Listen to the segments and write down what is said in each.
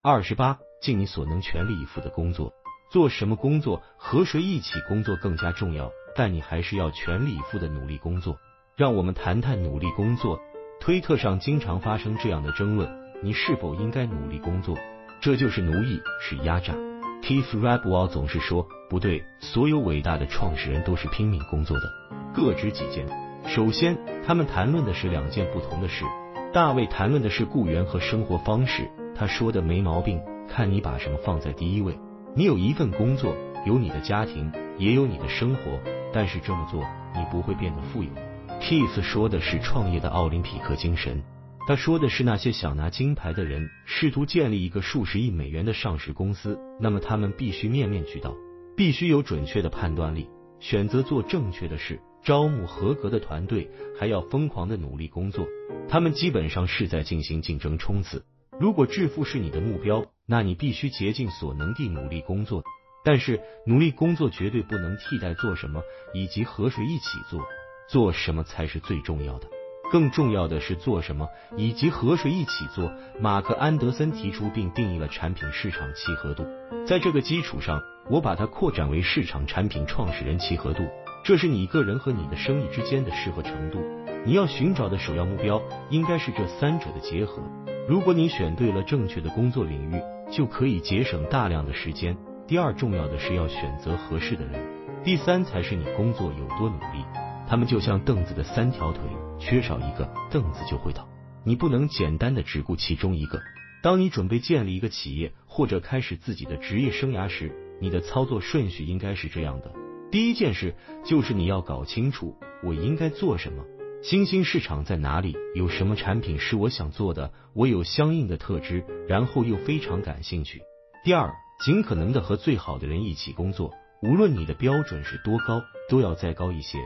二十八，尽你所能全力以赴的工作。做什么工作和谁一起工作更加重要，但你还是要全力以赴的努力工作。让我们谈谈努力工作。推特上经常发生这样的争论：你是否应该努力工作？这就是奴役，是压榨。Keith Rabois 总是说，不对，所有伟大的创始人都是拼命工作的。各执己见。首先，他们谈论的是两件不同的事。大卫谈论的是雇员和生活方式，他说的没毛病，看你把什么放在第一位。你有一份工作，有你的家庭，也有你的生活，但是这么做，你不会变得富有。Keith 说的是创业的奥林匹克精神。他说的是那些想拿金牌的人试图建立一个数十亿美元的上市公司，那么他们必须面面俱到，必须有准确的判断力，选择做正确的事，招募合格的团队，还要疯狂的努力工作。他们基本上是在进行竞争冲刺。如果致富是你的目标，那你必须竭尽所能地努力工作。但是努力工作绝对不能替代做什么以及和谁一起做，做什么才是最重要的。更重要的是做什么以及和谁一起做。马克安德森提出并定义了产品市场契合度，在这个基础上，我把它扩展为市场产品创始人契合度。这是你个人和你的生意之间的适合程度。你要寻找的首要目标应该是这三者的结合。如果你选对了正确的工作领域，就可以节省大量的时间。第二重要的是要选择合适的人。第三才是你工作有多努力。他们就像凳子的三条腿。缺少一个凳子就会倒，你不能简单的只顾其中一个。当你准备建立一个企业或者开始自己的职业生涯时，你的操作顺序应该是这样的：第一件事就是你要搞清楚我应该做什么，新兴市场在哪里，有什么产品是我想做的，我有相应的特质，然后又非常感兴趣。第二，尽可能的和最好的人一起工作，无论你的标准是多高，都要再高一些。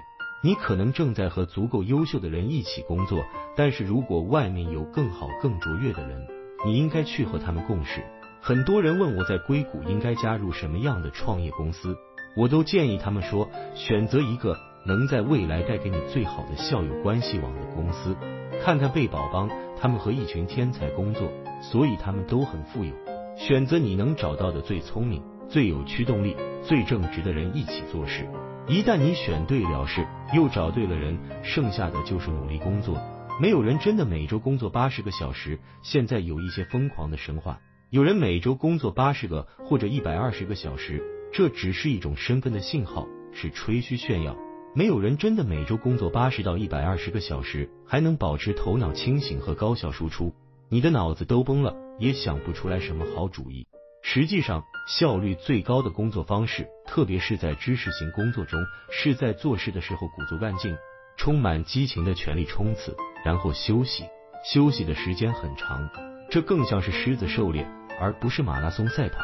你可能正在和足够优秀的人一起工作，但是如果外面有更好、更卓越的人，你应该去和他们共事。很多人问我在硅谷应该加入什么样的创业公司，我都建议他们说，选择一个能在未来带给你最好的校友关系网的公司。看看贝宝邦，他们和一群天才工作，所以他们都很富有。选择你能找到的最聪明、最有驱动力、最正直的人一起做事。一旦你选对了事，又找对了人，剩下的就是努力工作。没有人真的每周工作八十个小时。现在有一些疯狂的神话，有人每周工作八十个或者一百二十个小时，这只是一种身份的信号，是吹嘘炫耀。没有人真的每周工作八十到一百二十个小时，还能保持头脑清醒和高效输出。你的脑子都崩了，也想不出来什么好主意。实际上，效率最高的工作方式，特别是在知识型工作中，是在做事的时候鼓足干劲，充满激情的全力冲刺，然后休息，休息的时间很长。这更像是狮子狩猎，而不是马拉松赛跑。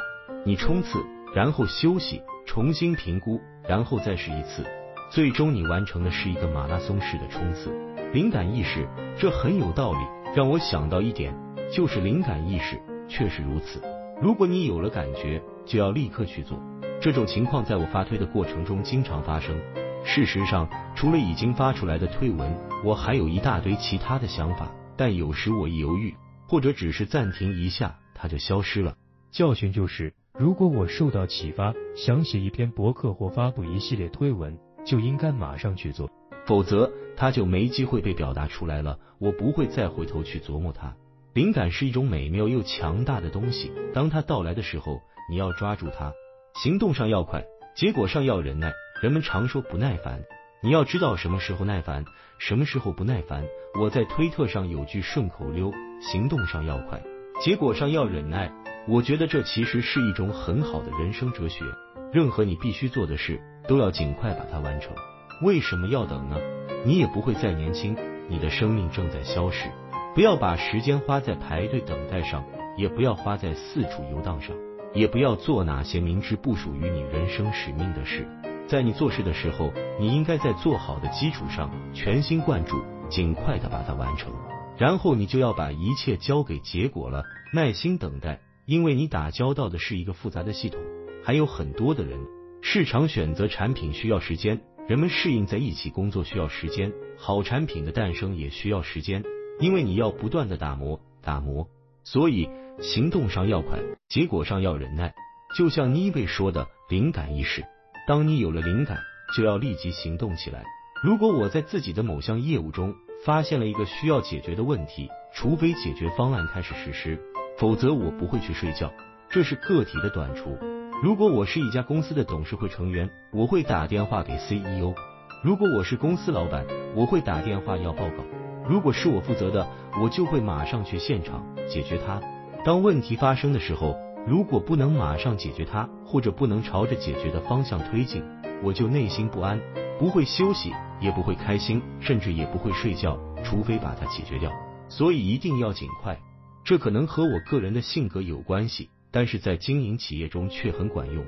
你冲刺，然后休息，重新评估，然后再试一次，最终你完成的是一个马拉松式的冲刺。灵感意识，这很有道理，让我想到一点，就是灵感意识确实如此。如果你有了感觉，就要立刻去做。这种情况在我发推的过程中经常发生。事实上，除了已经发出来的推文，我还有一大堆其他的想法，但有时我一犹豫，或者只是暂停一下，它就消失了。教训就是，如果我受到启发，想写一篇博客或发布一系列推文，就应该马上去做，否则它就没机会被表达出来了。我不会再回头去琢磨它。灵感是一种美妙又强大的东西，当它到来的时候，你要抓住它。行动上要快，结果上要忍耐。人们常说不耐烦，你要知道什么时候耐烦，什么时候不耐烦。我在推特上有句顺口溜：行动上要快，结果上要忍耐。我觉得这其实是一种很好的人生哲学。任何你必须做的事，都要尽快把它完成。为什么要等呢？你也不会再年轻，你的生命正在消逝。不要把时间花在排队等待上，也不要花在四处游荡上，也不要做那些明知不属于你人生使命的事。在你做事的时候，你应该在做好的基础上全心贯注，尽快的把它完成。然后你就要把一切交给结果了，耐心等待，因为你打交道的是一个复杂的系统，还有很多的人。市场选择产品需要时间，人们适应在一起工作需要时间，好产品的诞生也需要时间。因为你要不断的打磨，打磨，所以行动上要快，结果上要忍耐。就像妮贝说的，灵感一时，当你有了灵感，就要立即行动起来。如果我在自己的某项业务中发现了一个需要解决的问题，除非解决方案开始实施，否则我不会去睡觉。这是个体的短处。如果我是一家公司的董事会成员，我会打电话给 CEO；如果我是公司老板，我会打电话要报告；如果是我负责的，我就会马上去现场解决它。当问题发生的时候，如果不能马上解决它，或者不能朝着解决的方向推进，我就内心不安，不会休息，也不会开心，甚至也不会睡觉，除非把它解决掉。所以一定要尽快。这可能和我个人的性格有关系，但是在经营企业中却很管用。